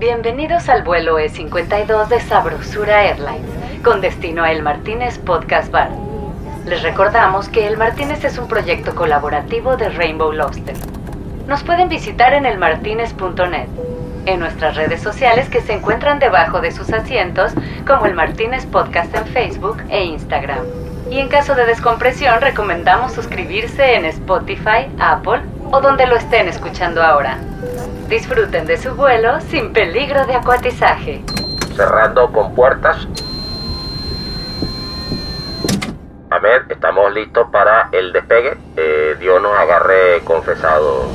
Bienvenidos al vuelo E52 de Sabrosura Airlines, con destino a El Martínez Podcast Bar. Les recordamos que El Martínez es un proyecto colaborativo de Rainbow Lobster. Nos pueden visitar en elmartinez.net, en nuestras redes sociales que se encuentran debajo de sus asientos, como El Martínez Podcast en Facebook e Instagram. Y en caso de descompresión, recomendamos suscribirse en Spotify, Apple o donde lo estén escuchando ahora. Disfruten de su vuelo sin peligro de acuatizaje. Cerrando con puertas. A ver, estamos listos para el despegue. Eh, Dios nos agarre confesado.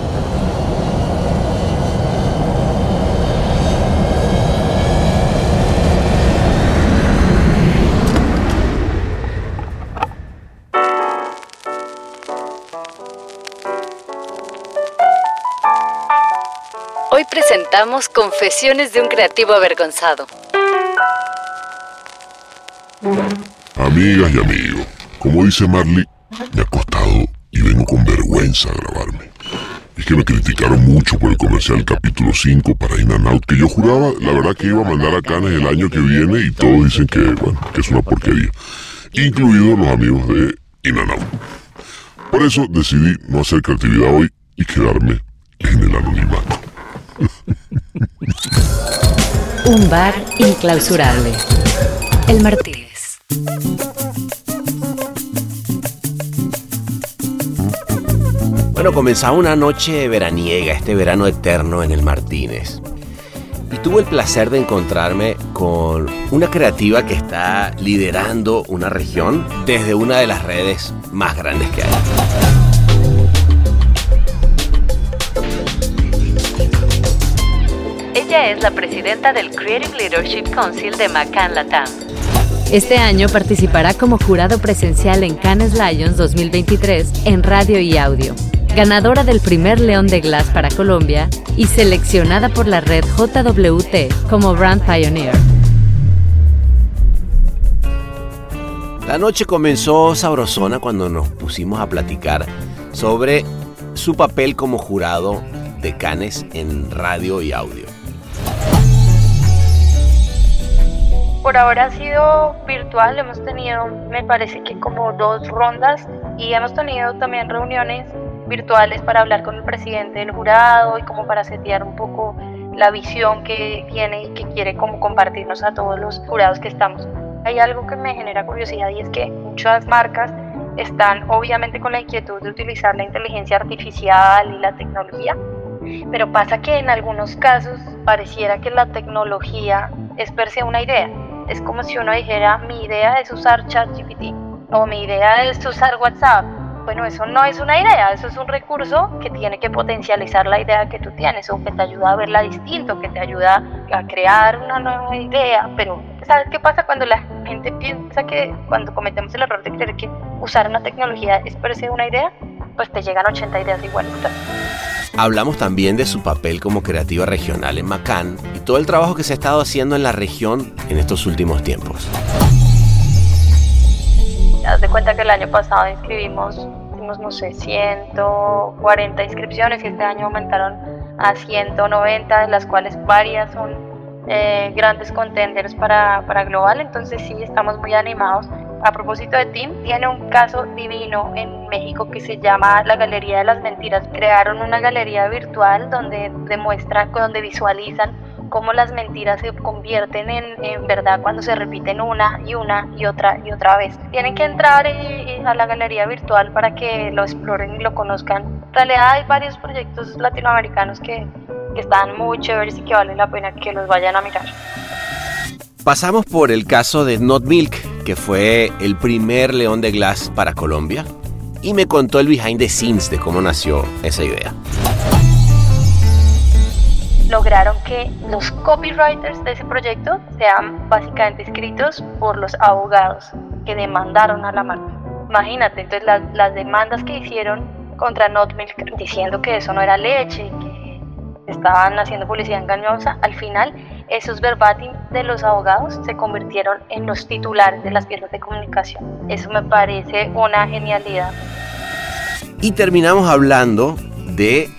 Confesiones de un creativo avergonzado. Amigas y amigos, como dice Marley, me ha costado y vengo con vergüenza a grabarme. Es que me criticaron mucho por el comercial capítulo 5 para In and Out, que yo juraba, la verdad, que iba a mandar a Canes el año que viene y todos dicen que, bueno, que es una porquería. Incluidos los amigos de In and Out. Por eso decidí no hacer creatividad hoy y quedarme en el anonimato. Un bar inclausurable. El Martínez. Bueno, comenzaba una noche veraniega, este verano eterno en el Martínez. Y tuve el placer de encontrarme con una creativa que está liderando una región desde una de las redes más grandes que hay. Ella es la presidenta del Creative Leadership Council de Macan Latam. Este año participará como jurado presencial en Cannes Lions 2023 en radio y audio. Ganadora del primer León de Glass para Colombia y seleccionada por la red JWT como Brand Pioneer. La noche comenzó sabrosona cuando nos pusimos a platicar sobre su papel como jurado de Cannes en radio y audio. Por ahora ha sido virtual, hemos tenido me parece que como dos rondas y hemos tenido también reuniones virtuales para hablar con el presidente del jurado y como para setear un poco la visión que tiene y que quiere como compartirnos a todos los jurados que estamos. Hay algo que me genera curiosidad y es que muchas marcas están obviamente con la inquietud de utilizar la inteligencia artificial y la tecnología, pero pasa que en algunos casos pareciera que la tecnología es per se una idea. Es como si uno dijera, mi idea es usar ChatGPT o mi idea es usar WhatsApp. Bueno, eso no es una idea, eso es un recurso que tiene que potencializar la idea que tú tienes o que te ayuda a verla distinto, que te ayuda a crear una nueva idea. Pero, ¿sabes qué pasa cuando la gente piensa que cuando cometemos el error de creer que usar una tecnología es per se una idea? Pues te llegan 80 ideas igualitas. Hablamos también de su papel como creativa regional en Macán y todo el trabajo que se ha estado haciendo en la región en estos últimos tiempos. Haz de cuenta que el año pasado inscribimos, no sé, 140 inscripciones y este año aumentaron a 190, de las cuales varias son eh, grandes contenders para, para Global, entonces sí, estamos muy animados. A propósito de Team, tiene un caso divino en México que se llama la Galería de las Mentiras. Crearon una galería virtual donde demuestran, donde visualizan cómo las mentiras se convierten en, verdad cuando se repiten una y una y otra y otra vez. Tienen que entrar a la galería virtual para que lo exploren y lo conozcan. En realidad hay varios proyectos latinoamericanos que, que están muy chéveres y que vale la pena que los vayan a mirar. Pasamos por el caso de Not Milk, que fue el primer León de Glass para Colombia, y me contó el behind the scenes de cómo nació esa idea. Lograron que los copywriters de ese proyecto sean básicamente escritos por los abogados que demandaron a la marca. Imagínate, entonces las, las demandas que hicieron contra Not Milk diciendo que eso no era leche, que estaban haciendo publicidad engañosa, al final esos verbatim de los abogados se convirtieron en los titulares de las piezas de comunicación. Eso me parece una genialidad. Y terminamos hablando de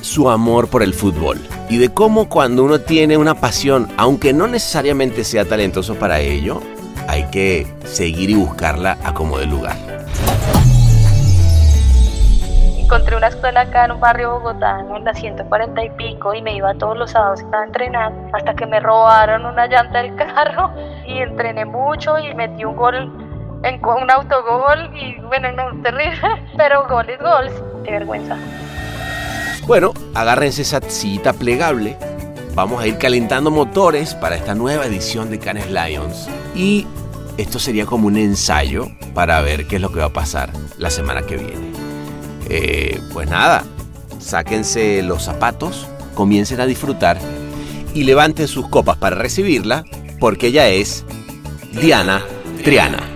su amor por el fútbol. y de cómo cuando uno tiene una pasión, aunque no necesariamente sea talentoso para ello, hay que seguir y buscarla a como de lugar. Encontré una escuela acá en un barrio Bogotá, en la 140 y pico, y me iba todos los sábados a entrenar hasta que me robaron una llanta del carro y entrené mucho y metí un gol en un autogol y bueno, no, terrible, pero gol es qué vergüenza. Bueno, agárrense esa cita plegable. Vamos a ir calentando motores para esta nueva edición de Canes Lions. Y esto sería como un ensayo para ver qué es lo que va a pasar la semana que viene. Eh, pues nada, sáquense los zapatos, comiencen a disfrutar y levanten sus copas para recibirla, porque ella es Diana Triana.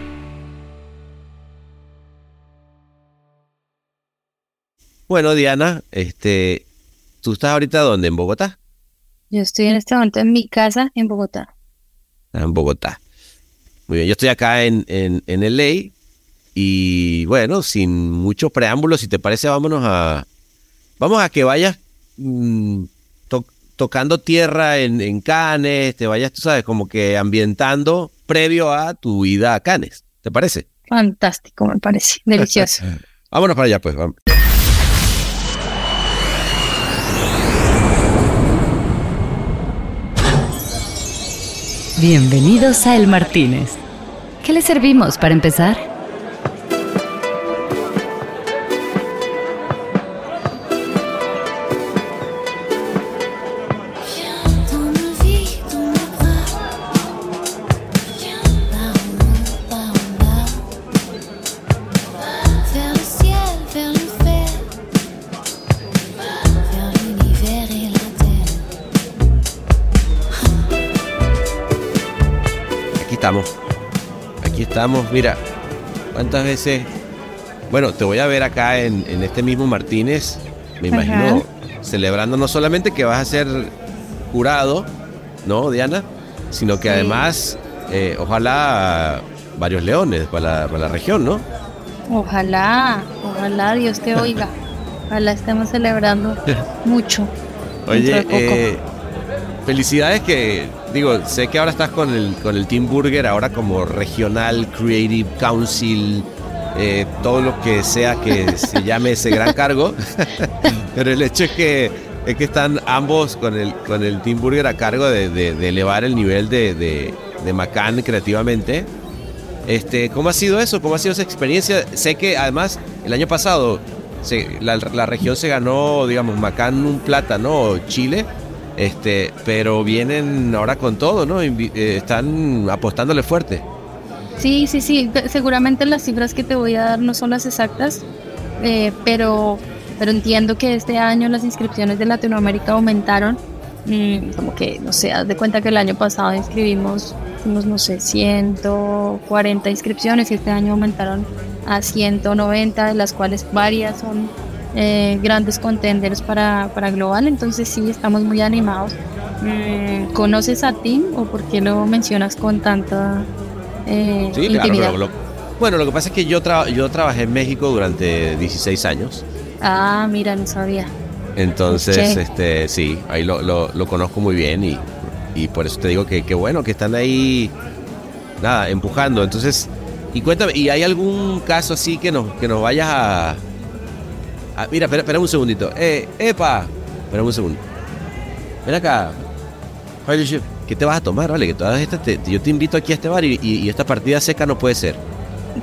Bueno, Diana, este, ¿tú estás ahorita dónde? ¿En Bogotá? Yo estoy en este momento en mi casa en Bogotá. Ah, en Bogotá. Muy bien, yo estoy acá en, en, en LA y bueno, sin muchos preámbulos, si te parece, vámonos a. Vamos a que vayas mm, tocando tierra en, en Canes, te vayas, tú sabes, como que ambientando previo a tu ida a Canes. ¿Te parece? Fantástico, me parece. Delicioso. vámonos para allá, pues. Vamos. Bienvenidos a El Martínez. ¿Qué le servimos para empezar? Estamos, mira, cuántas veces. Bueno, te voy a ver acá en, este mismo Martínez, me imagino, celebrando no solamente que vas a ser jurado, ¿no, Diana? Sino que además, eh, ojalá varios leones para la, región, ¿no? Ojalá, ojalá Dios te oiga. Ojalá estemos celebrando mucho. Oye, eh, felicidades que digo, sé que ahora estás con el, con el Team Burger, ahora como Regional Creative Council, eh, todo lo que sea que se llame ese gran cargo, pero el hecho es que, es que están ambos con el, con el Team Burger a cargo de, elevar el nivel de, de, Macan creativamente. Este, ¿Cómo ha sido eso? ¿Cómo ha sido esa experiencia? Sé que además el año pasado la, la, región se ganó, digamos, Macan un plata, ¿no? Chile este, pero vienen ahora con todo, ¿no? Eh, están apostándole fuerte. Sí, sí, sí. Seguramente las cifras que te voy a dar no son las exactas, eh, pero, pero entiendo que este año las inscripciones de Latinoamérica aumentaron. Mm, como que, no sé, haz de cuenta que el año pasado inscribimos unos, no sé, 140 inscripciones y este año aumentaron a 190, de las cuales varias son eh, grandes contenders para, para Global, entonces sí, estamos muy animados. Mm, ¿Conoces a Tim o por qué lo mencionas con tanta eh, intimidad? bueno, lo que pasa es que yo, yo trabajé en México durante 16 años. Ah, mira, no sabía. Entonces, este, sí, ahí lo, lo, lo, conozco muy bien y, y por eso te digo que, que bueno, que están ahí, nada, empujando. Entonces, y cuéntame, ¿y hay algún caso así que nos, que nos vayas a, Ah, mira, espera, espera, un segundito. Eh, epa. Espera un segundo. Ven acá. ¿Qué te vas a tomar, vale? Que todas estas yo te invito aquí a este bar y, esta partida seca no puede ser.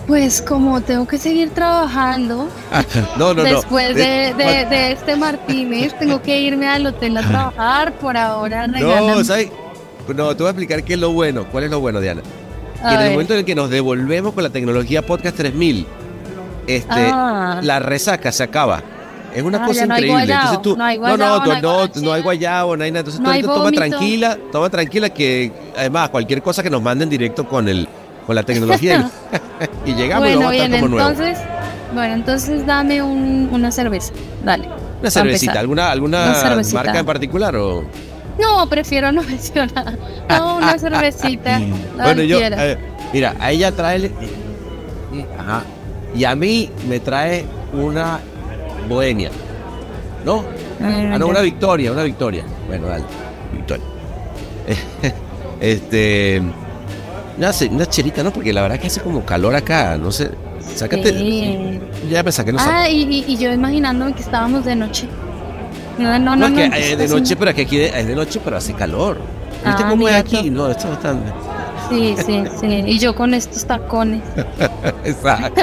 Pues como tengo que seguir trabajando. no, no, después De, de, este Martínez, tengo que irme al hotel a trabajar. Por ahora No, ¿sabes? No, te voy a explicar qué es lo bueno. ¿Cuál es lo bueno, Diana? Que en el momento en el que nos devolvemos con la tecnología Podcast 3000 este, ah. la resaca se acaba. Es una ah, cosa increíble. Entonces tú, no, hay guayabo, no, no, no, no, hay guayabo, no hay nada. Entonces tú ahorita toma tranquila, toma tranquila que además cualquier cosa que nos manden directo con el con la tecnología y, llegamos y vamos a estar como entonces, Bueno, entonces dame un, una cerveza, dale. Una cervecita, ¿alguna, alguna marca en particular o...? No, prefiero no mencionar. No, una cervecita. bueno, yo, mira, a ella trae... Ajá, y a mí me trae una bohemia. ¿No? Ah, no, una victoria, una victoria. Bueno, dale, victoria. este. Una, una cherita, ¿no? Porque la verdad que hace como calor acá, no sé. Sácate. Sí. Ya me saqué, no Ah, y, y- yo imaginándome que estábamos de noche. No, no, no. No, es no, que ¿qué eh, está de noche, pero que aquí de- es de noche, pero hace calor. ¿Viste Ah, cómo es aquí? No, esto es bastante. Sí, sí, sí. Y yo con estos tacones. Exacto.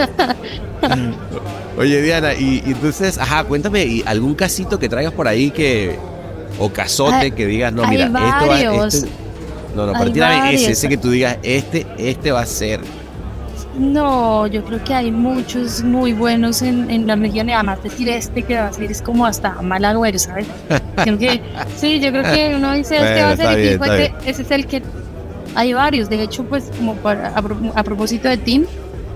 Oye, Diana, y, y entonces, ajá, cuéntame, ¿y algún casito que traigas por ahí que. o casote Hay- que digas, no, mira, esto va. Este, no, no, Hay pero tírame ese, ese que tú digas, este, este va a ser. No, yo creo que hay muchos muy buenos en, en la región y además decir este que va a ser es como hasta mal agüero, ¿sabes? Creo que, sí, yo creo que uno dice este Bueno, va a ser está este- ese es el que hay varios. De hecho, pues como para- a, pro- a propósito de Tim,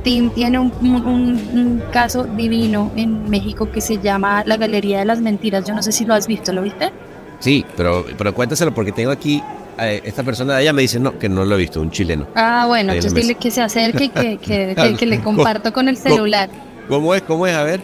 Tim tiene un, un- un caso divino en México que se llama la Galería de las Mentiras. Yo no sé si lo has visto, ¿lo viste? Sí, pero, pero cuéntaselo porque tengo aquí. eh, esta persona de allá me dice, no, que no lo he visto, un chileno. Ah, bueno, entonces dile que se acerque y que, que, que- que le comparto con el celular. ¿Cómo es? ¿Cómo es? A ver.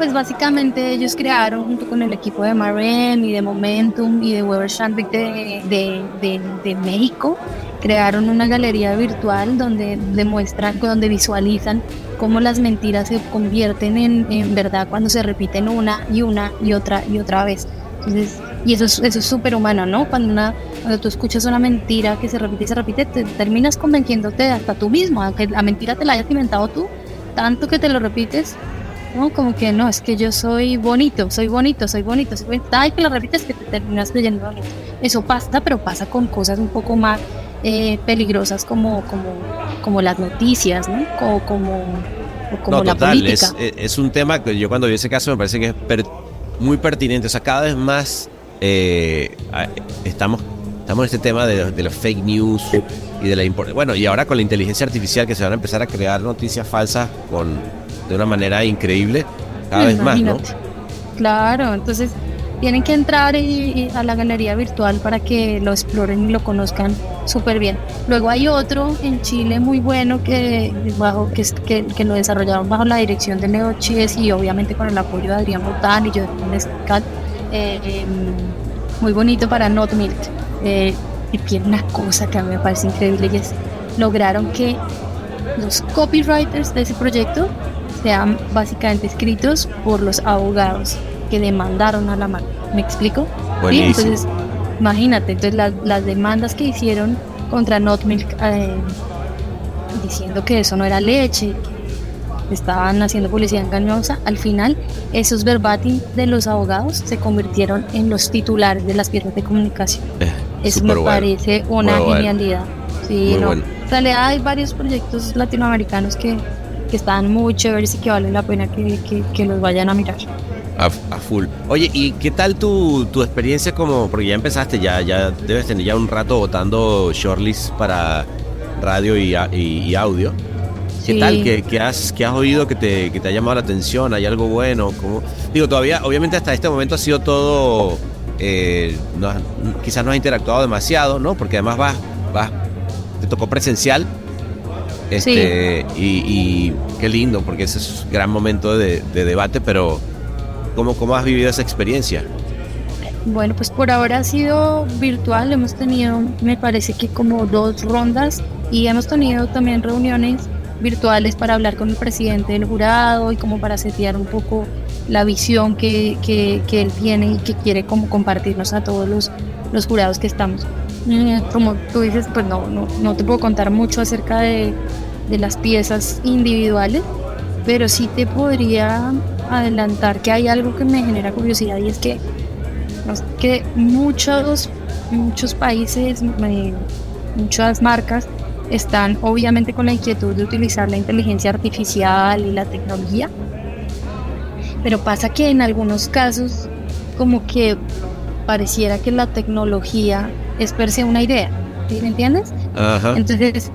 Pues básicamente ellos crearon junto con el equipo de Marem y de Momentum y de Weber Shandwick de, de, de- México, crearon una galería virtual donde demuestran, donde visualizan cómo las mentiras se convierten en, en verdad cuando se repiten una y una y otra y otra vez. Entonces, y eso es eso es súper humano, ¿no? Cuando, una, cuando tú escuchas una mentira que se repite y se repite, te terminas convenciéndote hasta tú mismo, aunque la mentira te la hayas inventado tú, tanto que te lo repites, ¿no? Como que no, es que yo soy bonito, soy bonito, soy bonito, soy bonito. Ay, que lo repites que te terminas creyendo bonito. Eso pasa, pero pasa con cosas un poco más eh, peligrosas como, como, como las noticias, ¿no? Como, como, o como no, la total, política. es, es un tema que yo cuando vi ese caso me parece que es per- muy pertinente. O sea, cada vez más eh, estamos, estamos en este tema de, de los fake news y de la impor- Bueno, y ahora con la inteligencia artificial que se van a empezar a crear noticias falsas con, de una manera increíble, cada vez más, ¿no? Claro, entonces tienen que entrar y- a la galería virtual para que lo exploren y lo conozcan súper bien. Luego hay otro en Chile muy bueno que, bajo, que, que, que lo desarrollaron bajo la dirección de Leo Chies y obviamente con el apoyo de Adrián Botán y yo eh, em, muy bonito para Not Milk. Eh, y tiene una cosa que a mí me parece increíble y es lograron que los copywriters de ese proyecto sean básicamente escritos por los abogados que demandaron a la marca. ¿Me explico? Sí, Buenísimo. entonces, imagínate, entonces las, las demandas que hicieron contra Not Milk eh, diciendo que eso no era leche, que estaban haciendo publicidad engañosa, al final esos verbatim de los abogados se convirtieron en los titulares de las piezas de comunicación. Eh, Eso me bueno. parece una bueno. genialidad. Sí, no. bueno. En realidad hay varios proyectos latinoamericanos que, que están muy chéveres y que valen la pena que, que- que los vayan a mirar. A, a full. Oye, ¿y qué tal tu, tu experiencia como, porque ya empezaste, ya, ya debes tener ya un rato votando shortlist para radio y, y- y audio? ¿Qué Sí. tal? ¿Qué, qué has, qué has oído que te, que te ha llamado la atención? ¿Hay algo bueno? ¿Cómo? Digo, todavía, obviamente hasta este momento ha sido todo, eh, no quizás no has interactuado demasiado, ¿no? Porque además vas, vas te tocó presencial. Este, y, y qué lindo, porque ese es un gran momento de, de debate, pero ¿cómo, ¿cómo has vivido esa experiencia? Bueno, pues por ahora ha sido virtual, hemos tenido, me parece que como dos rondas y hemos tenido también reuniones virtuales para hablar con el presidente del jurado y como para setear un poco la visión que, que, que él tiene y que quiere como compartirnos a todos los, los jurados que estamos. Mm, Como tú dices, pues no, no, no te puedo contar mucho acerca de, de las piezas individuales, pero sí te podría adelantar que hay algo que me genera curiosidad y es que que muchos, muchos países, muchas marcas están obviamente con la inquietud de utilizar la inteligencia artificial y la tecnología, pero pasa que en algunos casos como que pareciera que la tecnología es per se una idea, ¿sí me entiendes? Ajá. Entonces,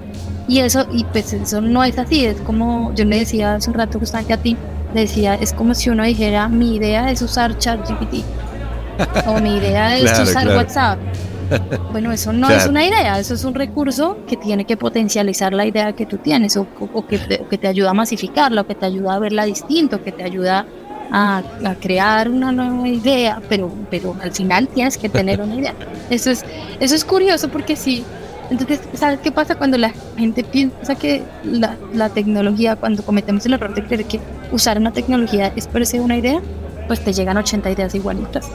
y eso, y pues eso no es así, es como yo le decía hace un rato justamente a ti, le decía, es como si uno dijera, mi idea es usar ChatGPT, o mi idea es Claro, usar claro. WhatsApp. Bueno, eso no es Claro. una idea, eso es un recurso que tiene que potencializar la idea que tú tienes, o, o- que, te, o que te ayuda a masificarla, o que te ayuda a verla distinto, que te ayuda a, crear una nueva idea, pero, pero al final tienes que tener una idea. Eso es, eso es curioso porque sí. Entonces, ¿sabes qué pasa cuando la gente piensa que la, la tecnología, cuando cometemos el error de creer que usar una tecnología es por una idea? Pues te llegan 80 ideas igualitas.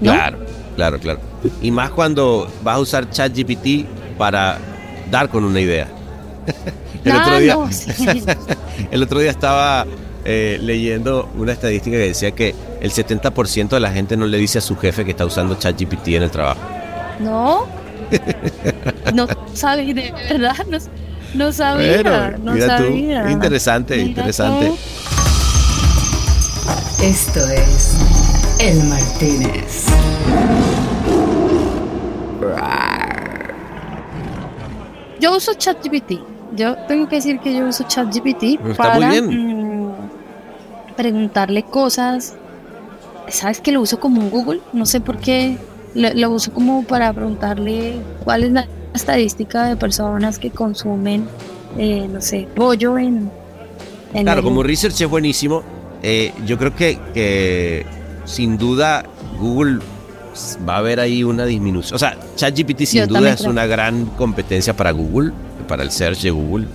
Claro, claro, claro. Y más cuando vas a usar ChatGPT para dar con una idea. el, otro ah, día, el otro día estaba eh, leyendo una estadística que decía que el 70% de la gente no le dice a su jefe que está usando ChatGPT en el trabajo. No. no sabía, de verdad. No, sabía. no sabía. Interesante, interesante. Esto es El Martínez. Yo uso ChatGPT. Yo tengo que decir que yo uso ChatGPT para mm, preguntarle cosas. ¿Sabes que lo uso como un Google? No sé por qué. Lo, uso como para preguntarle cuál es la estadística de personas que consumen, eh, no sé, pollo en... claro, como research es buenísimo. Eh, yo creo que, que sin duda Google va a haber ahí una disminución. O sea, ChatGPT sin duda es una gran competencia para Google, para el search de Google.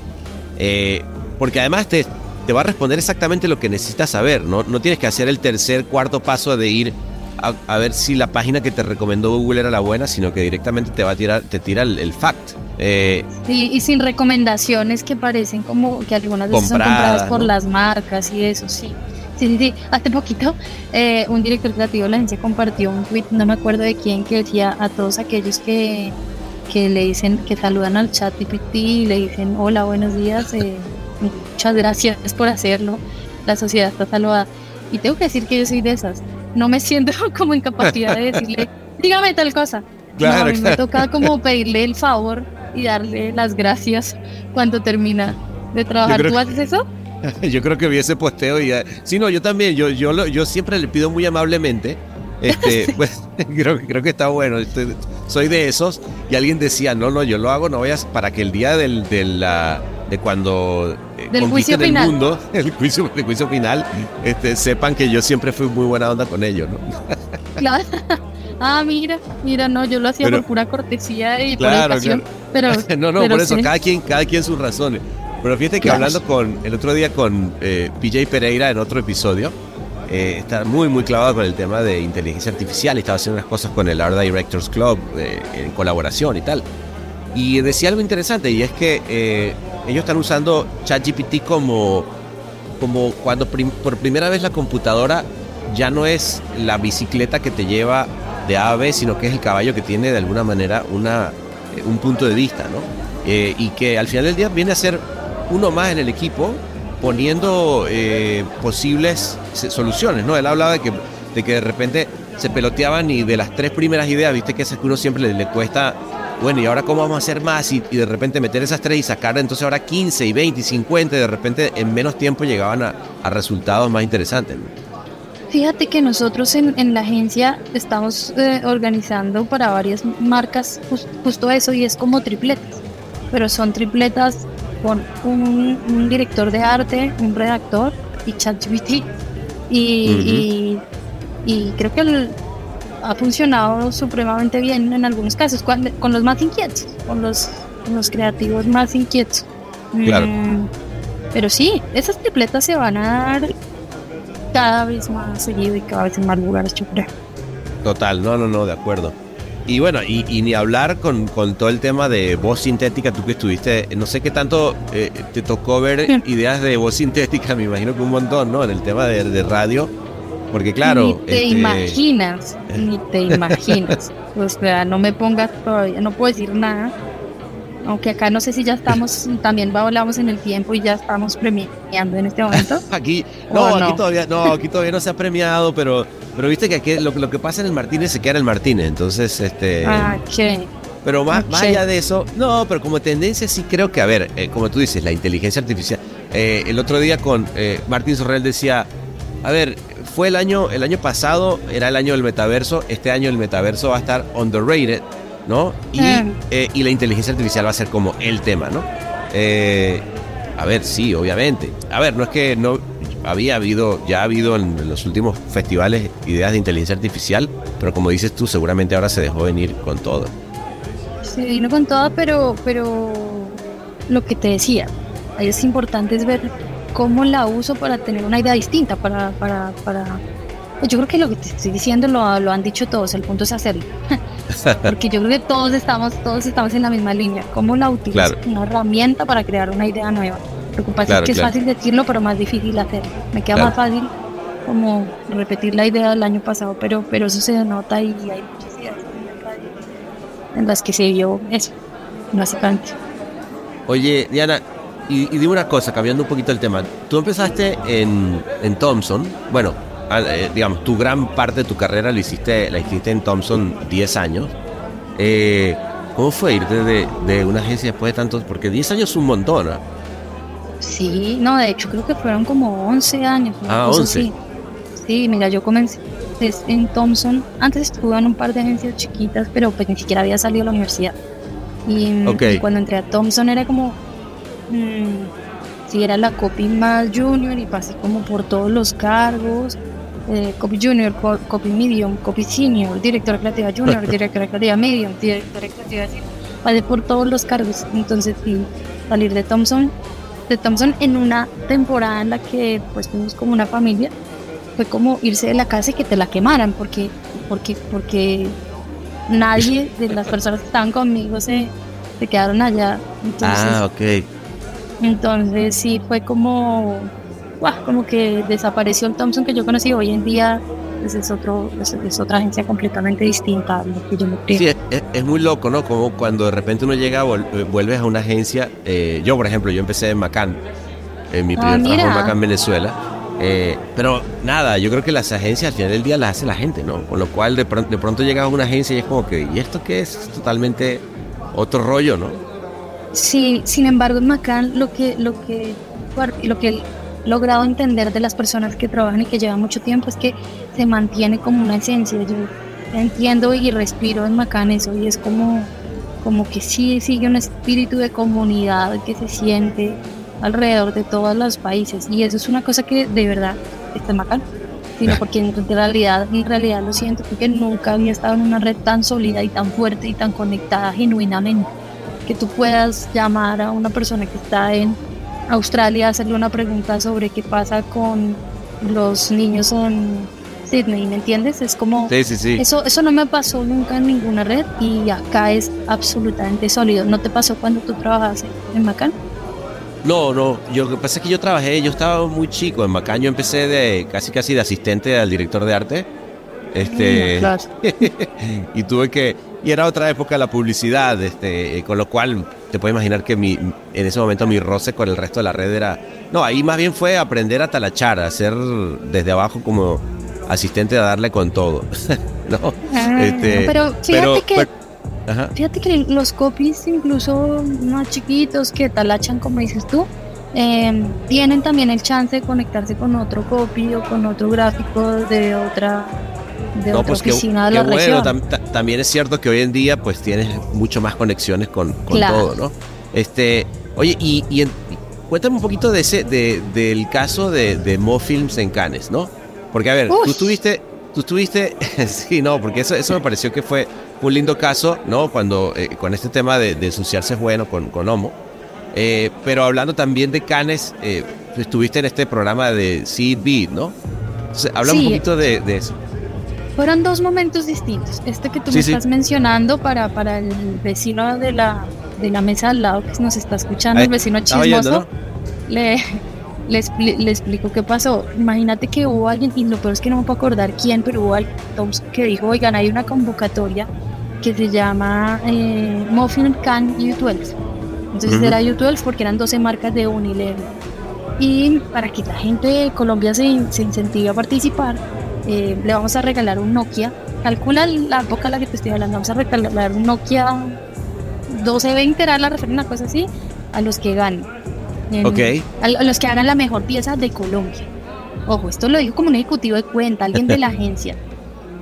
Eh, porque además te, te va a responder exactamente lo que necesitas saber. ¿no? no tienes que hacer el tercer, cuarto paso de ir a, ver si la página que te recomendó Google era la buena, sino que directamente te va a tirar, te tira el, fact. Eh, sí, y sin recomendaciones que parecen como que algunas veces son compradas por las marcas y eso, sí. Sí, sí, sí. Hace poquito eh, un director creativo de la agencia compartió un tweet, no me acuerdo de quién, que decía a todos aquellos que, que le dicen, que saludan al chat y le dicen hola, buenos días, eh, muchas gracias por hacerlo, la sociedad está saludada. Y tengo que decir que yo soy de esas. No me siento como incapacidad de decirle, dígame tal cosa. Claro, a mí me toca como pedirle el favor y darle las gracias cuando termina de trabajar. ¿Tú haces eso? yo creo que vi ese posteo y sí no yo también yo yo yo siempre le pido muy amablemente este pues creo, creo que está bueno este, soy de esos y alguien decía no no yo lo hago no vayas para que el día del, la de cuando eh, del juicio el final. mundo el juicio el juicio final este sepan que yo siempre fui muy buena onda con ellos no claro. Ah mira mira no yo lo hacía por pura cortesía y por educación pero no no por eso cada quien cada quien sus razones. Pero fíjate que hablando con el otro día con eh, PJ Pereira en otro episodio, eh, está muy, muy clavado con el tema de inteligencia artificial y estaba haciendo unas cosas con el Art Directors Club eh, en colaboración y tal. Y decía algo interesante y es que eh, ellos están usando ChatGPT como, como cuando por primera vez la computadora ya no es la bicicleta que te lleva de A a B, sino que es el caballo que tiene de alguna manera una, un punto de vista, ¿no? y que al final del día viene a ser uno más en el equipo poniendo eh, posibles soluciones, ¿no? Él hablaba de que, de que de repente se peloteaban y de las tres primeras ideas, viste que esas que uno siempre le, cuesta, bueno, ¿y ahora cómo vamos a hacer más? Y, de repente meter esas tres y sacar entonces ahora 15 y 20 y 50 y de repente en menos tiempo llegaban a, resultados más interesantes. Fíjate que nosotros en, la agencia estamos eh, organizando para varias marcas justo eso y es como tripletas, pero son tripletas con un, director de arte, un redactor y ChatGPT. Y, y, creo que ha funcionado supremamente bien en algunos casos, con, los más inquietos, con los, los creativos más inquietos. Mm, pero sí, esas tripletas se van a dar cada vez más seguido y cada vez en más lugares, yo creo. Total, no, no, no, de acuerdo. Y bueno, y, ni hablar con, todo el tema de voz sintética, tú que estuviste, no sé qué tanto eh, te tocó ver ideas de voz sintética, me imagino que un montón, ¿no? En el tema de, radio, porque claro... Ni te este, imaginas, ni te imaginas. o sea, no me pongas todavía, no puedo decir nada. Aunque acá no sé si ya estamos, también hablamos en el tiempo y ya estamos premiando en este momento. aquí, no, aquí todavía, no, aquí todavía no se ha premiado, pero pero viste que aquí lo, lo que pasa en el Martínez se queda en el Martínez, entonces, este... Ah, Pero más, allá de eso, no, pero como tendencia sí creo que, a ver, eh, como tú dices, la inteligencia artificial. Eh, el otro día con eh, Martín Sorrell decía, a ver, fue el año, el año pasado, era el año del metaverso, este año el metaverso va a estar underrated, ¿no? Y, mm. y la inteligencia artificial va a ser como el tema, ¿no? a ver, sí, obviamente. A ver, no es que no, había habido, ya ha habido en los últimos festivales ideas de inteligencia artificial, pero como dices tú, seguramente ahora se dejó venir con todo. Se vino con todo, pero, pero lo que te decía, ahí es importante es ver cómo la uso para tener una idea distinta, para, para, para... Pues yo creo que lo que te estoy diciendo lo, lo han dicho todos, el punto es hacerlo. Porque yo creo que todos estamos, todos estamos en la misma línea. ¿Cómo la utilizo? Una herramienta para crear una idea nueva. Lo que pasa es que es fácil decirlo, pero más difícil hacer. Me queda más fácil como repetir la idea del año pasado, pero, pero eso se denota y hay muchas ideas en las que se vio eso, básicamente. Oye, Diana, y, dime una cosa, cambiando un poquito el tema. Tú empezaste en, en Thompson, bueno, eh, digamos, tu gran parte de tu carrera lo hiciste, la hiciste en Thompson 10 años. Eh, ¿Cómo fue irte de, de, una agencia después de tantos? Porque 10 años es un montón, ¿no? Sí, no, de hecho creo que fueron como 11 años. Ah, 11. Sí, mira, yo comencé en Thompson. Antes estuve en un par de agencias chiquitas, pero pues ni siquiera había salido a la universidad. Y, cuando entré a Thompson era como, mmm, si era la copy más junior y pasé como por todos los cargos. Eh, copy junior, copy medium, copy senior, directora creativa junior, directora creativa medium, directora creativa pasé por todos los cargos. Entonces, sí, salir de Thompson de Thompson en una temporada en la que pues fuimos como una familia, fue como irse de la casa y que te la quemaran, porque, porque, porque nadie de las personas que estaban conmigo se, se quedaron allá. Entonces, ah, ok. Entonces sí, fue como, como que desapareció el Thompson que yo conocí hoy en día es, otro, es, otra agencia completamente distinta a lo que yo me creo. Sí, es, muy loco, ¿no? Como cuando de repente uno llega, eh, vuelves a una agencia. Eh, yo, por ejemplo, yo empecé en Macán, en mi primer ah, trabajo en Macán, Venezuela. Eh, pero nada, yo creo que las agencias al final del día las hace la gente, ¿no? Con lo cual de, pronto, de pronto llegas a una agencia y es como que, ¿y esto qué es? es totalmente otro rollo, ¿no? Sí, sin embargo en Macán lo que, lo que, lo que logrado entender de las personas que trabajan y que llevan mucho tiempo es que se mantiene como una esencia. Yo entiendo y respiro en Macán eso y es como, como que sí sigue un espíritu de comunidad que se siente alrededor de todos los países y eso es una cosa que de verdad está en Macán sino porque en realidad, en realidad lo siento porque nunca había estado en una red tan sólida y tan fuerte y tan conectada genuinamente que tú puedas llamar a una persona que está en Australia hacerle una pregunta sobre qué pasa con los niños en Sydney, ¿me entiendes? Es como sí, sí, sí. eso eso no me pasó nunca en ninguna red y acá es absolutamente sólido. ¿No te pasó cuando tú trabajabas en Macán? No, no, yo, lo que pasa es que yo trabajé, yo estaba muy chico en Macán, yo empecé de casi casi de asistente al director de arte. Este mm, y tuve que y era otra época la publicidad, este, con lo cual te puedes imaginar que mi, en ese momento mi roce con el resto de la red era... No, ahí más bien fue aprender a talachar, a ser desde abajo como asistente a darle con todo. ¿no? Ah, este, pero fíjate que... Fíjate que los copies, incluso más chiquitos que talachan, como dices tú, em, tienen también el chance de conectarse con otro copy o con otro gráfico de otra de no, pues oficina de la bueno, también es cierto que hoy en día pues tienes mucho más conexiones con, todo, ¿no? Este, oye, y, cuéntame un poquito de ese, de, del caso de, de Mo Films en Cannes, ¿no? Porque a ver, tú estuviste, tú estuviste, sí, no, porque eso, eso me pareció que fue un lindo caso, ¿no? Cuando, eh, con este tema de, de ensuciarse es bueno con, con Homo. Eh, pero hablando también de Cannes, eh, estuviste en este programa de Seed Beat, ¿no? habla un poquito de, de eso. Fueron dos momentos distintos. Este que tú me estás mencionando para, para el vecino de la, de la mesa al lado que nos está escuchando, el vecino chismoso, le, le, explico qué pasó. Imagínate que hubo alguien, y lo peor es que no me puedo acordar quién, pero hubo alguien que dijo, oigan, hay una convocatoria que se llama eh, Muffin Can U12. Entonces era U12 porque eran 12 marcas de Unilever. Y para que la gente de Colombia se, se incentive a participar, eh, le vamos a regalar un Nokia. Calcula la época a la que te estoy hablando. Vamos a regalar un Nokia 1220, era la referencia, una cosa así, a los que ganen. A, los que hagan la mejor pieza de Colombia. Ojo, esto lo dijo como un ejecutivo de cuenta, alguien de la agencia.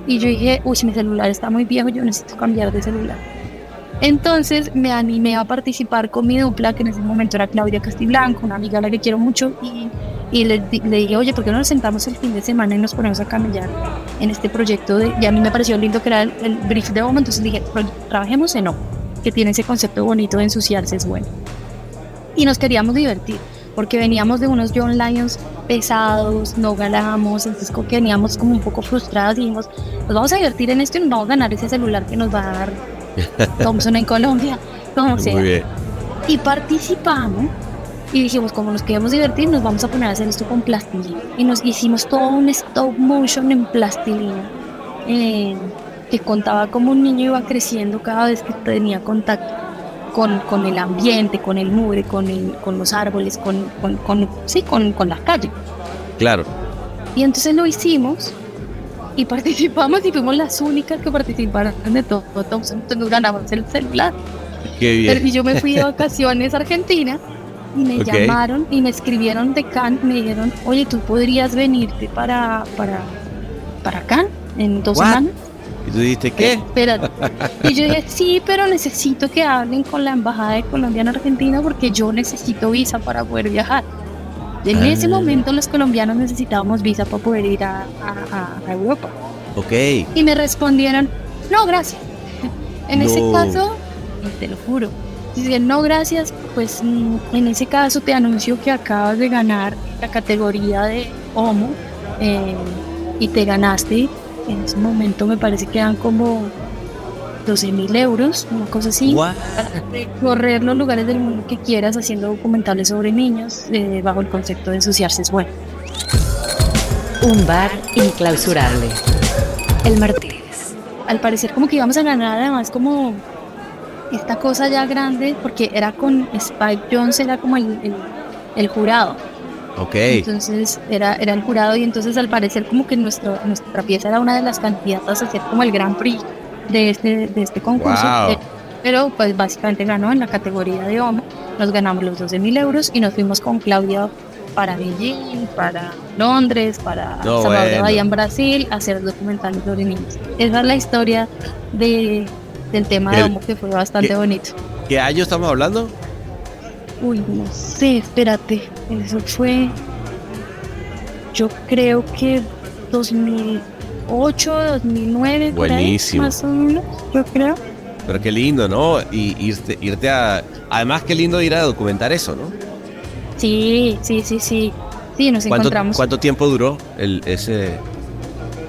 Y yo dije, uy, mi celular está muy viejo, yo necesito cambiar de celular. Entonces me animé a participar con mi dupla, que en ese momento era Claudia Castiblanco, una amiga a la que quiero mucho, y Y le, le, dije, oye, ¿por qué no nos sentamos el fin de semana y nos ponemos a camellar en este proyecto de, y a mí me pareció lindo que era el, brief de OMO, entonces dije, trabajemos en O, que tiene ese concepto bonito de ensuciarse es bueno. Y nos queríamos divertir, porque veníamos de unos John Lions pesados, no ganábamos, entonces como que veníamos como un poco frustrados, dijimos, nos vamos a divertir en esto y nos vamos a ganar ese celular que nos va a dar Thompson en Colombia, como sea. Muy bien. Y participamos y dijimos, como nos queremos divertir, nos vamos a poner a hacer esto con plastilina. Y nos hicimos todo un stop motion en plastilina, eh, que contaba como un niño iba creciendo cada vez que tenía contacto con, con el ambiente, con el mugre, con, el, con los árboles, con, con, sí, con, con la calle. Claro. Y entonces lo hicimos y participamos y fuimos las únicas que participaron de todo. Entonces nos ganamos el celular. Qué bien. y yo me fui de vacaciones a Argentina y me llamaron y me escribieron de Cannes, me dijeron, oye, tú podrías venirte para, para, para Cannes en dos semanas. ¿Y tú dijiste qué? Espérate. Y yo dije, sí, pero necesito que hablen con la Embajada de Colombia en Argentina porque yo necesito visa para poder viajar. En ese ah. momento los colombianos necesitábamos visa para poder ir a, a, Europa. Ok. Y me respondieron, no, gracias. En ese caso, te lo juro, Dice, no, gracias, pues mm, en ese caso te anuncio que acabas de ganar la categoría de Homo eh, y te ganaste, en ese momento me parece que dan como 12 mil euros, una cosa así, para recorrer los lugares del mundo que quieras haciendo documentales sobre niños eh, bajo el concepto de ensuciarse es bueno. Un bar inclausurable. El Martínez. Al parecer como que íbamos a ganar además como esta cosa ya grande, porque era con Spike Jones, era como el, el, jurado. Ok. Entonces era, era el jurado y entonces al parecer como que nuestro, nuestra pieza era una de las candidatas a ser como el Grand Prix de este, de este concurso. Eh, pero pues básicamente ganó en la categoría de hombre. Nos ganamos los 12 mil euros y nos fuimos con Claudia para Beijing, para Londres, para Salvador de Bahía en Brasil, a hacer documentales sobre niños. Esa es la historia de del tema de Homo, que fue bastante bonito. ¿Qué año estamos hablando? Uy, no sé, espérate. Eso fue. Yo creo que 2008, 2009. Buenísimo. más o menos, yo creo. Pero qué lindo, ¿no? Y irte, irte a. Además, qué lindo ir a documentar eso, ¿no? Sí, sí, sí, sí. Sí, nos encontramos. ¿Cuánto tiempo duró el, ese.?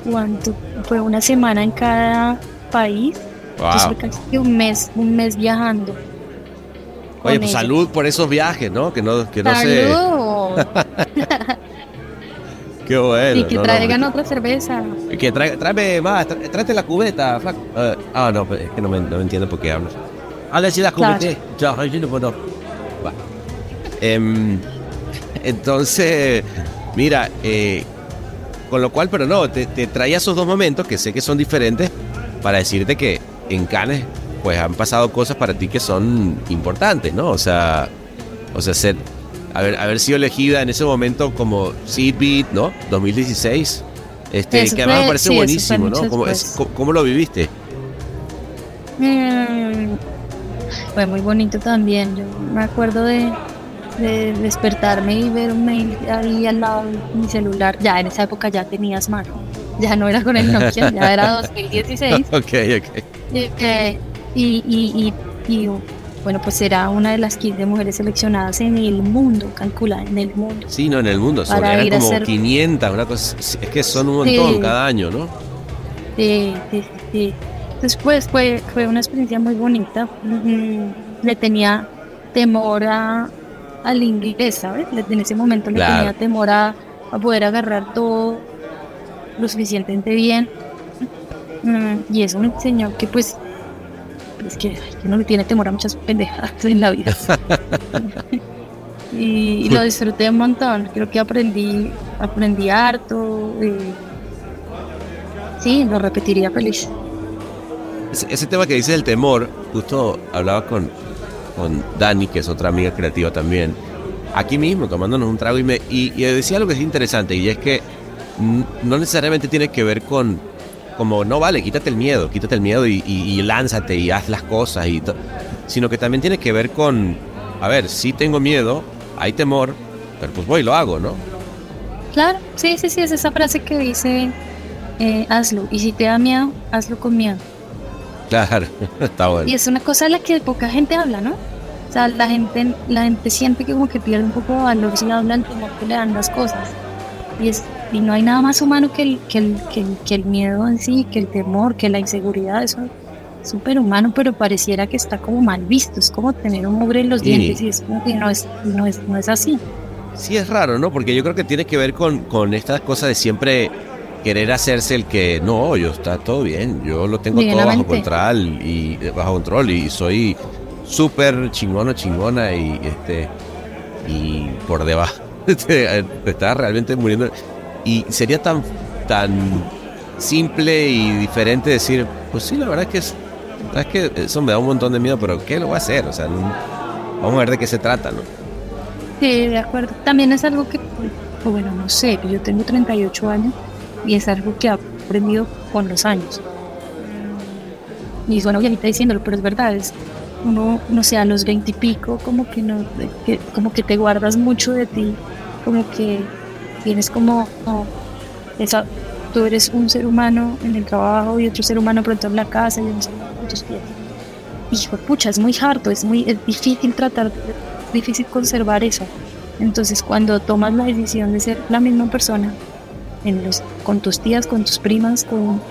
¿Cuánto? Fue una semana en cada país. Wow. casi un mes, un mes viajando. Oye, pues salud por esos viajes, ¿no? Que no, que no salud. Qué bueno. Y que traigan otra cerveza. Y que traiga, tráeme más, tráete la cubeta, eh, ah, no, pues, es que no me, no entiendo por qué hablas. Habla si la cubeta. Claro. Yo no puedo. Eh, entonces, mira, eh, con lo cual, pero no, te, te traía esos dos momentos que sé que son diferentes para decirte que en Cannes, pues han pasado cosas para ti que son importantes, ¿no? O sea, o sea, ser, haber, haber sido elegida en ese momento como Seedbeat, ¿no? 2016. Este, que además me parece buenísimo, ¿no? ¿Cómo, lo viviste? Mm, fue muy bonito también. Yo me acuerdo de, de, despertarme y ver un mail ahí al lado de mi celular. Ya en esa época ya tenía smartphone. Ya no era con el Nokia, ya era 2016. ok, ok. Eh, y, bueno, pues será una de las 15 mujeres seleccionadas en el mundo, calcula, en el mundo. Sí, no, en el mundo, son como 500, una cosa, es que son un montón cada año, ¿no? Sí, sí, sí. Después fue, fue una experiencia muy bonita. Mm, le tenía temor a, al inglés, ¿sabes? En ese momento le tenía temor a, a poder agarrar todo lo suficientemente bien Mm, y eso me enseñó que pues es que, uno le tiene temor a muchas pendejadas en la vida. y, lo disfruté un montón. Creo que aprendí, aprendí harto. Y, sí, lo repetiría feliz. Ese, tema que dices del temor, justo hablaba con, con Dani, que es otra amiga creativa también, aquí mismo, tomándonos un trago, y, me, y, y decía algo que es interesante, y es que no necesariamente tiene que ver con como no vale, quítate el miedo, quítate el miedo y, lánzate y haz las cosas, y sino que también tiene que ver con, a ver, si tengo miedo, hay temor, pero pues voy y lo hago, ¿no? Claro, sí, sí, sí, es esa frase que dice, eh, hazlo, y si te da miedo, hazlo con miedo. Claro, está bueno. Y es una cosa de la que poca gente habla, ¿no? O sea, la gente, la gente siente que como que pierde un poco de valor si hablan como que le dan las cosas. Y, es, y no hay nada más humano que el, que, el, que, el, miedo en sí, que el temor, que la inseguridad, eso es súper humano, pero pareciera que está como mal visto, es como tener un mugre en los dientes y es como que no es, no es, no es así. Sí, es raro, ¿no? Porque yo creo que tiene que ver con, con estas cosas de siempre querer hacerse el que no, yo está todo bien, yo lo tengo todo bajo control y bajo control y soy súper chingón o chingona y este y por debajo. Te, está realmente muriendo y sería tan tan simple y diferente decir, pues sí, la verdad es que es, que eso me da un montón de miedo, pero ¿qué lo voy a hacer? O sea, vamos a ver de qué se trata, ¿no? Sí, de acuerdo. También es algo que, pues, bueno, no sé, yo tengo 38 años y es algo que he aprendido con los años. Y suena ahorita diciéndolo, pero es verdad, es uno, no sé, a los 20 y pico, como que, no, como que te guardas mucho de ti, como que tienes como, esa, tú eres un ser humano en el trabajo y otro ser humano pronto en la casa y un ser humano Hijo, pucha, es muy harto, es muy es difícil tratar, es difícil conservar eso. Entonces, cuando tomas la decisión de ser la misma persona, en los, con tus tías, con tus primas, con,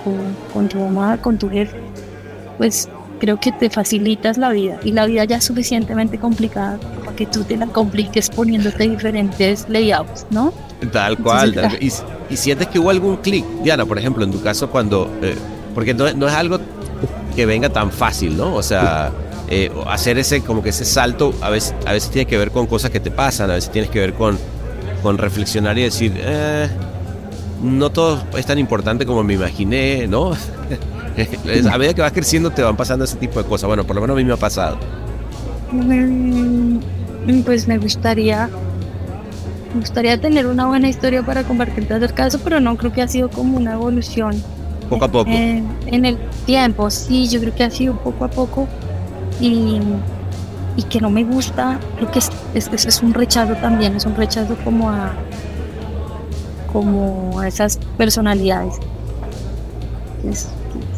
con, tu mamá, con tu jefe, pues creo que te facilitas la vida y la vida ya es suficientemente complicada que tú te la compliques poniéndote diferentes layouts, ¿no? Tal cual. y, sientes que hubo algún clic, Diana, por ejemplo, en tu caso cuando, eh, porque no, no, es algo que venga tan fácil, ¿no? O sea, eh, hacer ese como que ese salto a veces, a veces tiene que ver con cosas que te pasan, a veces tienes que ver con, con reflexionar y decir, eh, no todo es tan importante como me imaginé, ¿no? a medida que vas creciendo te van pasando ese tipo de cosas. Bueno, por lo menos a mí me ha pasado. Mm, pues me gustaría me gustaría tener una buena historia para compartirte el caso, pero no creo que ha sido como una evolución. Poco a poco. En, el tiempo, sí, yo creo que ha sido poco a poco y, y que no me gusta, creo que es, es, es un rechazo también, es un rechazo como a, como a esas personalidades.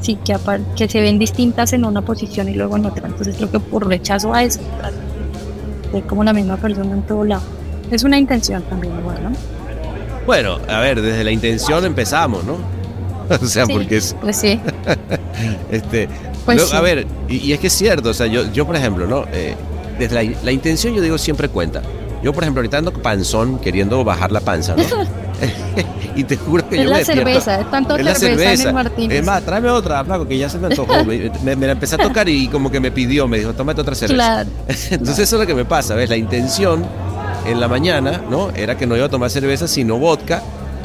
sí, que, que se ven distintas en una posición y luego en otra. Entonces creo que por rechazo a eso, como la misma persona en todo lado. Es una intención también igual, ¿no? Bueno, a ver, desde la intención empezamos, ¿no? o sea, porque es... Pues sí. este, pues A ver, y, es que es cierto, o sea, yo, yo por ejemplo, ¿no? Eh, desde la, la, intención yo digo siempre cuenta. Yo, por ejemplo, ahorita ando panzón queriendo bajar la panza, ¿no? y te juro que es yo la cerveza, es tanto es cerveza, cerveza, en el. Es más, tráeme otra, flaco, que ya se me antojó. me, la empecé a tocar y como que me pidió, me dijo, tómate otra cerveza. Claro. Entonces eso es lo que me pasa, ¿ves? La intención en la mañana, ¿no? Era que no iba a tomar cerveza, sino vodka,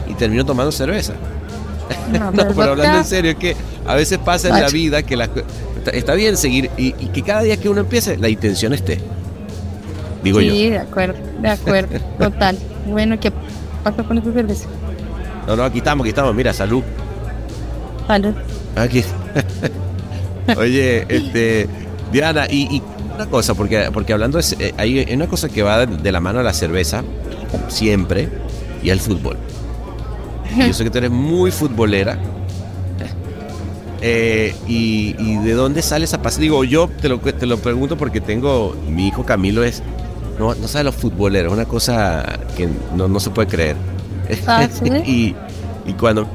y termino tomando cerveza. No, pero, hablando en serio, es que a veces pasa en la vida que la, está bien seguir y, que cada día que uno empiece, la intención esté. Digo yo. Sí, de acuerdo, de acuerdo, total. Bueno, que pasó con esa cerveza? No, no, aquí estamos, aquí estamos. Mira, salud. Salud. Aquí. Oye, este, Diana, y, una cosa, porque, porque hablando, de, eh, hay una cosa que va de, la mano a la cerveza, siempre, y el fútbol. yo sé que tú eres muy futbolera. Eh, y, de dónde sale esa pasión? Digo, yo te lo, te lo pregunto porque tengo, mi hijo Camilo es no, no sabe los futboleros, una cosa que no, no se puede creer. Ah, y, y cuando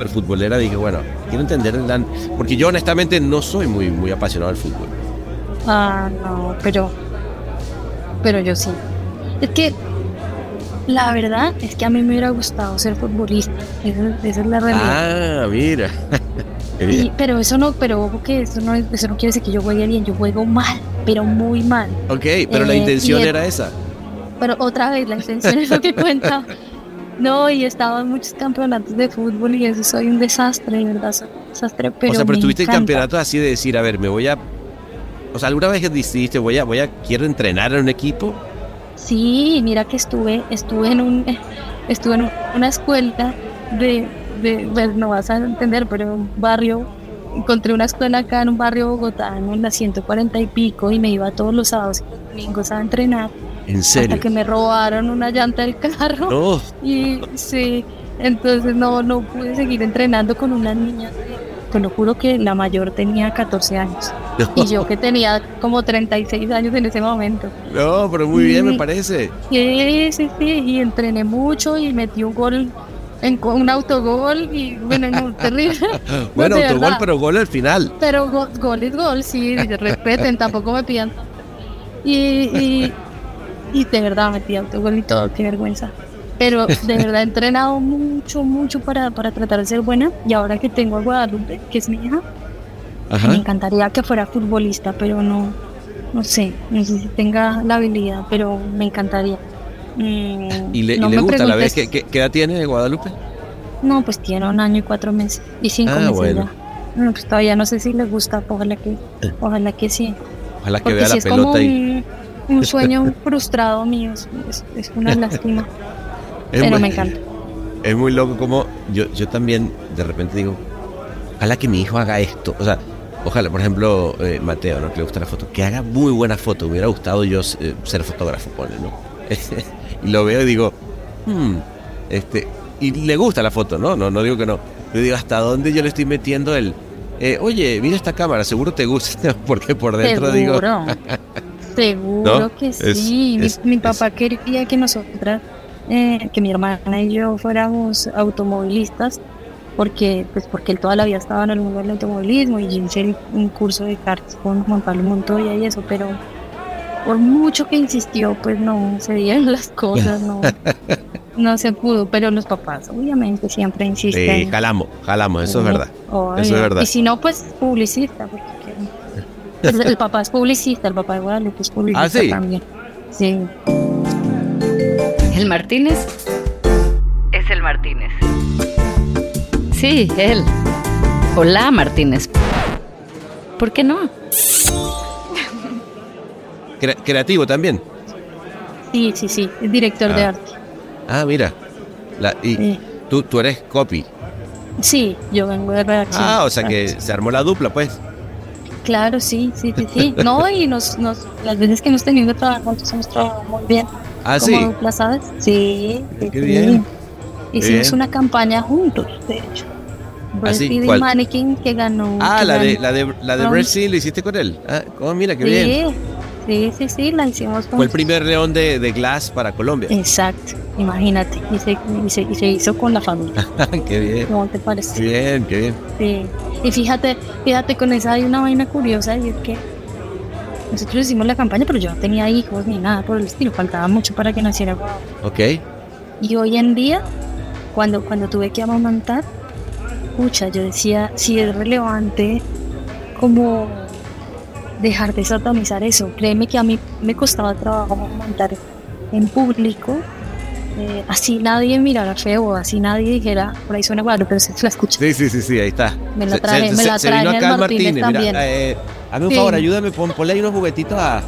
el futbolera dije, bueno, quiero entender, porque yo honestamente no soy muy, muy apasionado del fútbol. Ah, no, pero, pero yo sí. Es que la verdad es que a mí me hubiera gustado ser futbolista. Esa, es la realidad. Ah, mira. pero eso no, pero ojo que eso no, eso no quiere decir que yo juegue bien, yo juego mal, pero muy mal. Ok, pero la eh, intención era esa. Pero otra vez, la intención es lo que cuenta. No, y estaba en muchos campeonatos de fútbol y eso soy un desastre, de verdad, soy un desastre. Pero o sea, pero tuviste campeonatos así de decir, a ver, me voy a. O sea, ¿alguna vez decidiste, voy a, voy a, quiero entrenar en un equipo? Sí, mira que estuve, estuve en un, estuve en una escuela de pues, no vas a entender, pero un barrio, encontré una escuela acá en un barrio Bogotá, en la 140 y pico, y me iba todos los sábados y los domingos a entrenar. ¿En serio? Hasta que me robaron una llanta del carro. No. Y sí, entonces no, no pude seguir entrenando con una niña. Te lo juro que la mayor tenía 14 años. Y yo que tenía como 36 años en ese momento. No, pero muy bien me parece. Sí, sí, sí. Y entrené mucho y metí un gol en un autogol y bueno, no, terrible. bueno, autogol, pero gol al final. Pero gol es gol, sí, respeten, tampoco me pidan. Y, y, y de verdad metí autogol y todo, qué vergüenza. Pero de verdad he entrenado mucho, mucho para, para tratar de ser buena. Y ahora que tengo a Guadalupe, que es mi hija, me encantaría que fuera futbolista, pero no, no sé, no sé si tenga la habilidad, pero me encantaría. Mm, ¿Y le, gusta la vez? ¿Qué, edad tiene Guadalupe? No, pues tiene un año y cuatro meses. Y cinco ah, meses ya. No, pues todavía no sé si le gusta, ojalá que, ojalá que sí. Ojalá que vea la pelota y... un, sueño frustrado mío, es una lástima pero me encanta. Es muy loco como yo, yo también de repente digo, ojalá que mi hijo haga esto. O sea, ojalá, por ejemplo, eh, Mateo, ¿no? que le gusta la foto, que haga muy buena foto. Me hubiera gustado yo eh, ser fotógrafo, pone, ¿no? y lo veo y digo, hmm, este, y le gusta la foto, ¿no? No, no digo que no. Yo digo, ¿hasta dónde yo le estoy metiendo el, eh, oye, mira esta cámara, seguro te gusta, porque por dentro digo... Seguro que sí. mi, mi papá quería que nosotras eh, que mi hermana y yo fuéramos automovilistas, porque, pues porque él toda la vida estaba en el mundo del automovilismo y yo hice un curso de karts con Juan Pablo Montoya y eso, pero por mucho que insistió, pues no se dieron las cosas, no, no se pudo, pero los papás obviamente siempre insisten. Sí, jalamos, jalamos, eso es verdad. Eso es verdad. Y si no, pues publicista, porque el, papá es publicista, el papá de Guadalupe es publicista ¿Ah, sí? también. Sí. El Martínez es el Martínez. Sí, él. Hola, Martínez. ¿Por qué no? Creativo también. Sí, sí, sí, es director de ah. arte. Ah, mira. y tú, tú eres copy. Sí, yo vengo de redacción. Ah, o sea que se armó la dupla, pues. Claro, sí, sí, sí, sí. No, y nos, nos, las veces que hemos tenido que trabajar juntos hemos trabajado muy bien. Ah, sí. ¿sabes? Sí. Qué bien. Hicimos una campaña juntos, de hecho. ¿Ah, sí? Mannequin que ganó. Ah, la, De, la de la de Brasil, ¿lo hiciste con él? Ah, oh, mira, qué bien. Sí, sí, sí, la hicimos con. Fue el primer león de, de Glass para Colombia. Exacto, imagínate. Y se, y se, hizo con la familia. qué bien. ¿Cómo te parece? Bien, qué bien. Sí. Y fíjate, fíjate, con esa hay una vaina curiosa y es que nosotros hicimos la campaña, pero yo no tenía hijos ni nada por el estilo, faltaba mucho para que naciera Ok. Y hoy en día, cuando, cuando tuve que amamantar, pucha, yo decía, si es relevante como dejar de satanizar eso. Créeme que a mí me costaba trabajo amamantar en público, eh, así nadie mirara feo, así nadie dijera, por ahí suena guaro, pero se la escucha. Sí, sí, sí, sí, ahí está. Me la traje, me la traje acá Martínez, también. Mira, eh, Hazme un favor, ayúdame, ponle ahí unos juguetitos a,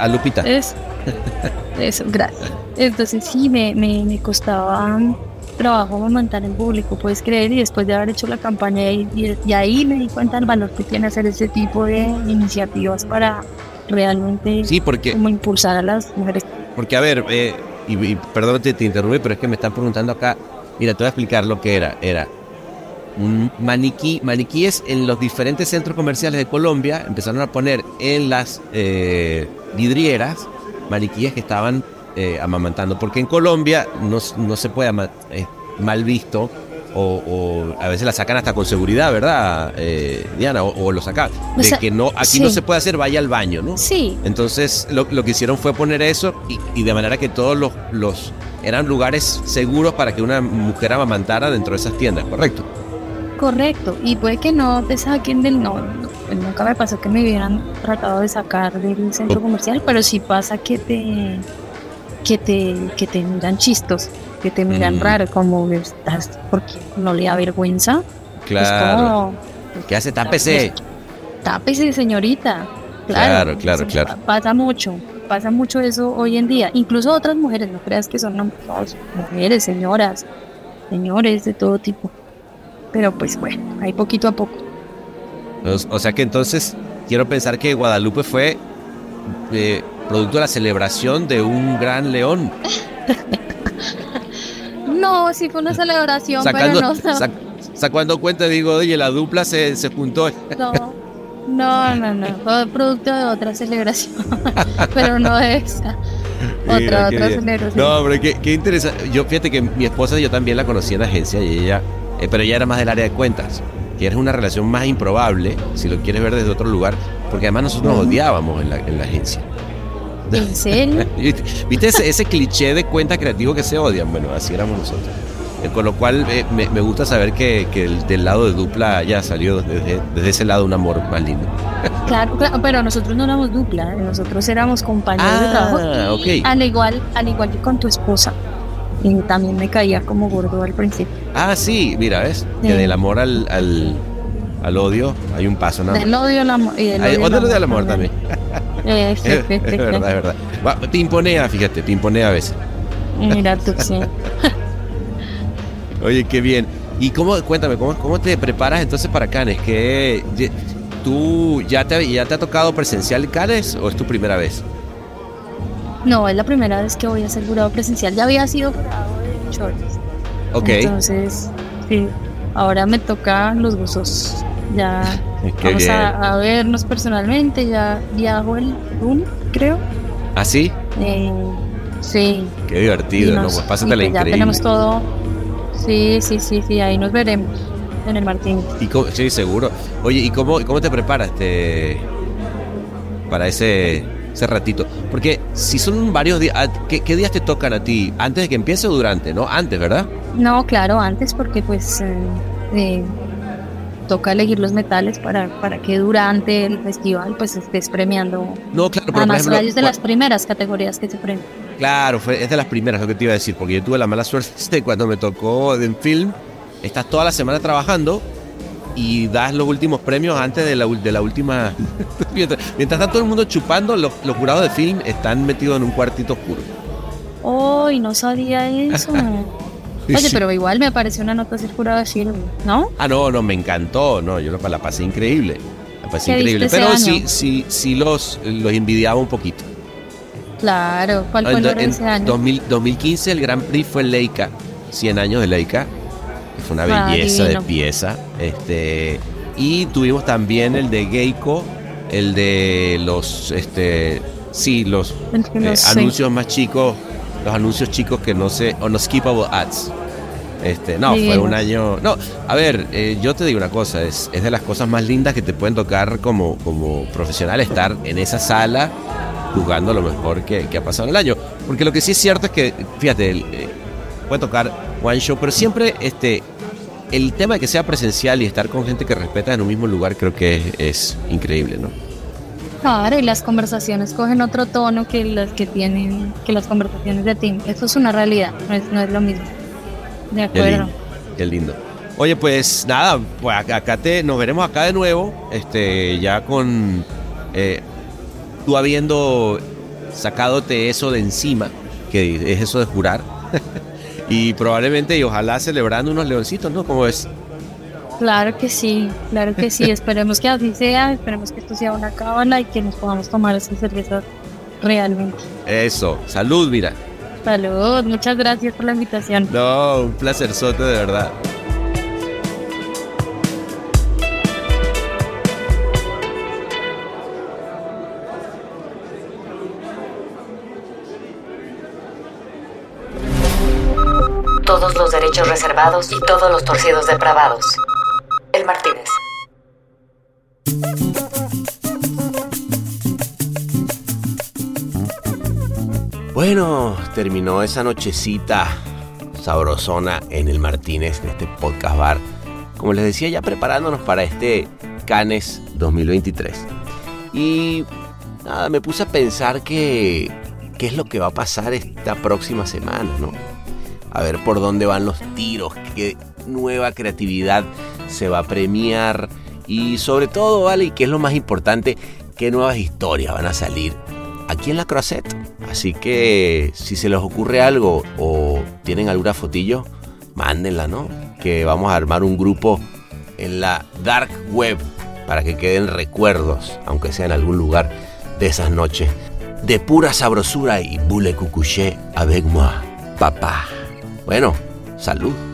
a, Lupita. Es, eso, gracias. Entonces sí, me, me, costaba trabajo montar en público, puedes creer, y después de haber hecho la campaña y, y, ahí me di cuenta del valor que tiene hacer ese tipo de iniciativas para realmente sí, porque, como impulsar a las mujeres. Porque a ver, eh, y, y perdón te, te interrumpí, pero es que me están preguntando acá, mira, te voy a explicar lo que era, era un maniquí, maniquíes en los diferentes centros comerciales de Colombia, empezaron a poner en las eh, vidrieras maniquíes que estaban eh, amamantando, porque en Colombia no, no se puede, es mal visto, o, a veces la sacan hasta con seguridad, ¿verdad, eh, Diana? O, lo sacan. De que no, aquí no se puede hacer, vaya al baño, ¿no? Sí. Entonces lo, que hicieron fue poner eso y, de manera que todos los, los eran lugares seguros para que una mujer amamantara dentro de esas tiendas, ¿correcto? Correcto, y puede que no te saquen del no, pues nunca me pasó que me hubieran tratado de sacar del centro comercial, pero sí pasa que te que te que te miran chistos, que te miran mm. raro, como estás porque no le da vergüenza. Claro. ¿Qué hace? Tápese. Tápese, señorita. Claro, claro, claro, Pasa mucho, pasa mucho eso hoy en día. Incluso otras mujeres, no creas que son mujeres, señoras, señores de todo tipo. Pero pues bueno, ahí poquito a poco. O sea que entonces quiero pensar que Guadalupe fue eh, producto de la celebración de un gran león. no, sí fue una celebración, pero no. sacando cuenta, digo, oye, la dupla se, se juntó. No, no, no, fue producto de otra celebración, pero no de esa. otra, otra celebración. No, pero qué, qué, interesante. Yo, fíjate que mi esposa yo también la conocí en la agencia y ella, eh, pero ella era más del área de cuentas. Que era una relación más improbable, si lo quieres ver desde otro lugar, porque además nosotros nos odiábamos en la, en la agencia. ¿En serio? ¿Viste ese, ese cliché de cuenta creativo que se odian? Bueno, así éramos nosotros. Eh, con lo cual eh, me, me, gusta saber que, que el, del lado de dupla ya salió desde, desde, ese lado un amor más lindo. Claro, claro, pero nosotros no éramos dupla, nosotros éramos compañeros ah, de trabajo. Okay. Al igual, al igual que con tu esposa. Y también me caía como gordo al principio. Ah, sí, mira, ¿ves? Sí. Que del amor al, al, al, odio hay un paso, ¿no? Del odio al amor. Y del odio, al amor, al amor también. Eh, sí, es, es, verdad, es verdad. Te imponea, fíjate, te imponea a veces. Mira tú, sí. Oye, qué bien. Y cómo, cuéntame, ¿cómo, cómo te preparas entonces para Canes? ¿Que tú ya te, ya te ha tocado presencial Canes o es tu primera vez? No, es la primera vez que voy a ser jurado presencial. Ya había sido jurado de shorts. Ok. Entonces, sí, ahora me tocan los gozos. Ya vamos a, a, vernos personalmente. Ya viajo el lunes, creo. ¿Ah, sí? Eh, sí. Qué divertido, nos, ¿no? Pues pásate la increíble. Ya tenemos todo Sí, sí, sí, sí, ahí nos veremos en el Martín. ¿Y cómo, sí, seguro. Oye, ¿y cómo, cómo te preparas te, para ese, ese ratito? Porque si son varios días, ah, ¿qué, ¿qué, días te tocan a ti? ¿Antes de que empiece o durante? ¿No? Antes, ¿verdad? No, claro, antes porque pues eh, eh, toca elegir los metales para, para que durante el festival pues estés premiando. No, claro, pero Además, por ejemplo, es de las primeras categorías que se premian. Claro, fue, es de las primeras lo que te iba a decir, porque yo tuve la mala suerte cuando me tocó en film, estás toda la semana trabajando y das los últimos premios antes de la, de la última... mientras, mientras, está todo el mundo chupando, los, los, jurados de film están metidos en un cuartito oscuro. ¡Ay, no sabía eso! Oye, sí. pero igual me apareció una nota jurado de film, ¿no? Ah, no, no, me encantó, no, yo la pasé increíble. La pasé increíble, pero sí, sí, sí los, los envidiaba un poquito. Claro, ¿cuál fue el en, ese año? 2000, 2015 el Grand Prix fue Leica, 100 años de Leica, fue una belleza ah, de pieza. Este, y tuvimos también el de Geico, el de los, este, sí, los eh, anuncios más chicos, los anuncios chicos que no sé, skippable ads. Este, no, fue un año. No, a ver, eh, yo te digo una cosa, es, es de las cosas más lindas que te pueden tocar como, como profesional estar en esa sala jugando lo mejor que, que, ha pasado en el año. Porque lo que sí es cierto es que, fíjate, el, eh, puede tocar one show, pero siempre este, el tema de que sea presencial y estar con gente que respeta en un mismo lugar creo que es, es increíble, ¿no? Claro, y las conversaciones cogen otro tono que las que tienen, que las conversaciones de team. Eso es una realidad, no es, no es lo mismo. De acuerdo. Qué lindo. Qué lindo. Oye, pues nada, pues acá te, nos veremos acá de nuevo, este, ya con eh, tú habiendo sacadote eso de encima, que es eso de jurar, y probablemente y ojalá celebrando unos leoncitos, ¿no? ¿Cómo es? Claro que sí, claro que sí, esperemos que así sea, esperemos que esto sea una cábala y que nos podamos tomar esa cerveza realmente. Eso, salud, mira. Salud, muchas gracias por la invitación. No, un placer sote de verdad. Todos los derechos reservados y todos los torcidos depravados. Martínez. Bueno, terminó esa nochecita sabrosona en el Martínez, en este podcast bar. Como les decía, ya preparándonos para este Canes 2023. Y nada, me puse a pensar que qué es lo que va a pasar esta próxima semana, ¿no? A ver por dónde van los tiros, qué nueva creatividad se va a premiar y sobre todo, ¿vale? Y qué es lo más importante, qué nuevas historias van a salir aquí en la Croisette. Así que si se les ocurre algo o tienen alguna fotillo, mándenla, ¿no? Que vamos a armar un grupo en la dark web para que queden recuerdos, aunque sea en algún lugar de esas noches de pura sabrosura y boule couché avec moi, papá. Bueno, salud.